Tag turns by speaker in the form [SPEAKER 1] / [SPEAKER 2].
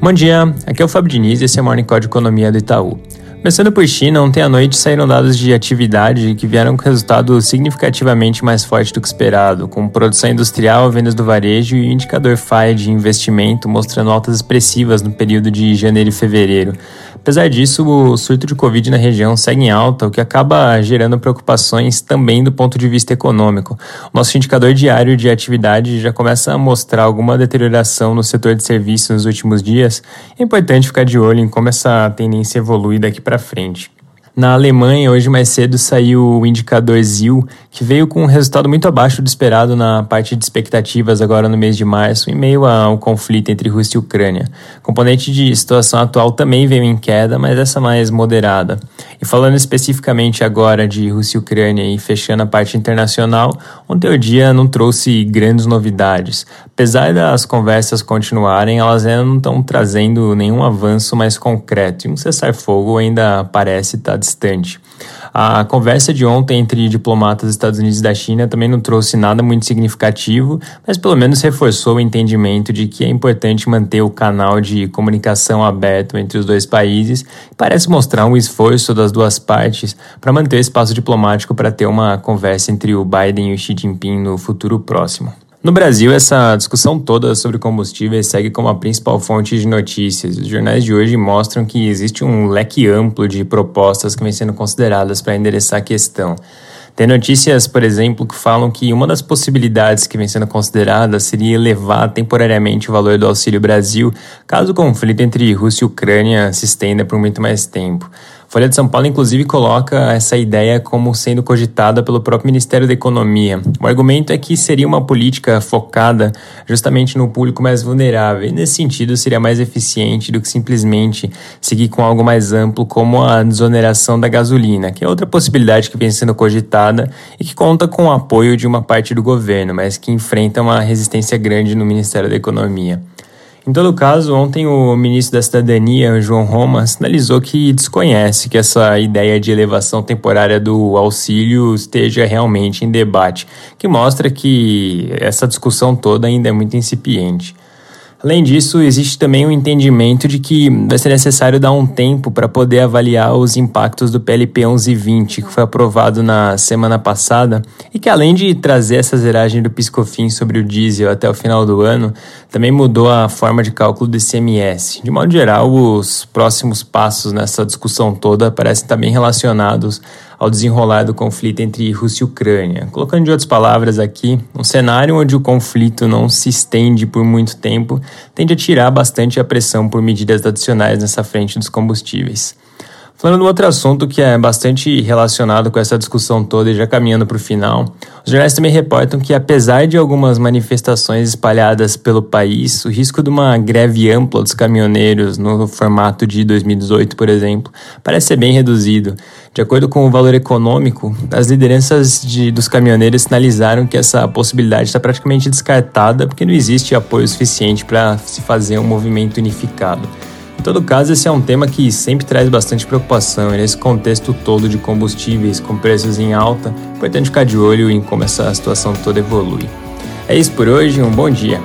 [SPEAKER 1] Bom dia, aqui é o Fábio Diniz e esse é o Morning Code Economia do Itaú. Começando por China, ontem à noite saíram dados de atividade que vieram com resultado significativamente mais forte do que esperado, com produção industrial, vendas do varejo e o indicador FAI de investimento mostrando altas expressivas no período de janeiro e fevereiro. Apesar disso, o surto de Covid na região segue em alta, o que acaba gerando preocupações também do ponto de vista econômico. Nosso indicador diário de atividade já começa a mostrar alguma deterioração no setor de serviços nos últimos dias. É importante ficar de olho em como essa tendência evolui daqui para frente. Na Alemanha, hoje mais cedo, saiu o indicador ZIL, que veio com um resultado muito abaixo do esperado na parte de expectativas agora no mês de março, em meio ao conflito entre Rússia e Ucrânia. Componente de situação atual também veio em queda, mas essa mais moderada. E falando especificamente agora de Rússia e Ucrânia e fechando a parte internacional, ontem o dia não trouxe grandes novidades. Apesar das conversas continuarem, elas ainda não estão trazendo nenhum avanço mais concreto e um cessar-fogo ainda parece estar distante. A conversa de ontem entre diplomatas dos Estados Unidos e da China também não trouxe nada muito significativo, mas pelo menos reforçou o entendimento de que é importante manter o canal de comunicação aberto entre os dois países parece mostrar um esforço das duas partes para manter o espaço diplomático para ter uma conversa entre o Biden e o Xi Jinping no futuro próximo. No Brasil, essa discussão toda sobre combustíveis segue como a principal fonte de notícias. Os jornais de hoje mostram que existe um leque amplo de propostas que vem sendo consideradas para endereçar a questão. Tem notícias, por exemplo, que falam que uma das possibilidades que vem sendo considerada seria elevar temporariamente o valor do Auxílio Brasil caso o conflito entre Rússia e Ucrânia se estenda por muito mais tempo. Folha de São Paulo, inclusive, coloca essa ideia como sendo cogitada pelo próprio Ministério da Economia. O argumento é que seria uma política focada justamente no público mais vulnerável, e nesse sentido seria mais eficiente do que simplesmente seguir com algo mais amplo, como a desoneração da gasolina, que é outra possibilidade que vem sendo cogitada e que conta com o apoio de uma parte do governo, mas que enfrenta uma resistência grande no Ministério da Economia. Em todo caso, ontem o ministro da Cidadania, João Roma, sinalizou que desconhece que essa ideia de elevação temporária do auxílio esteja realmente em debate, que mostra que essa discussão toda ainda é muito incipiente. Além disso, existe também o um entendimento de que vai ser necessário dar um tempo para poder avaliar os impactos do PLP 1120, que foi aprovado na semana passada, e que além de trazer essa zeragem do Piscofim sobre o diesel até o final do ano, também mudou a forma de cálculo do ICMS. De modo geral, os próximos passos nessa discussão toda parecem estar bem relacionados ao desenrolar do conflito entre Rússia e Ucrânia. Colocando de outras palavras aqui, um cenário onde o conflito não se estende por muito tempo tende a tirar bastante a pressão por medidas adicionais nessa frente dos combustíveis. Falando de um outro assunto que é bastante relacionado com essa discussão toda e já caminhando para o final, os jornais também reportam que, apesar de algumas manifestações espalhadas pelo país, o risco de uma greve ampla dos caminhoneiros no formato de 2018, por exemplo, parece ser bem reduzido. De acordo com o valor econômico, as lideranças de, dos caminhoneiros sinalizaram que essa possibilidade está praticamente descartada porque não existe apoio suficiente para se fazer um movimento unificado. Em todo caso, esse é um tema que sempre traz bastante preocupação e nesse contexto todo de combustíveis com preços em alta, é importante ficar de olho em como essa situação toda evolui. É isso por hoje, um bom dia.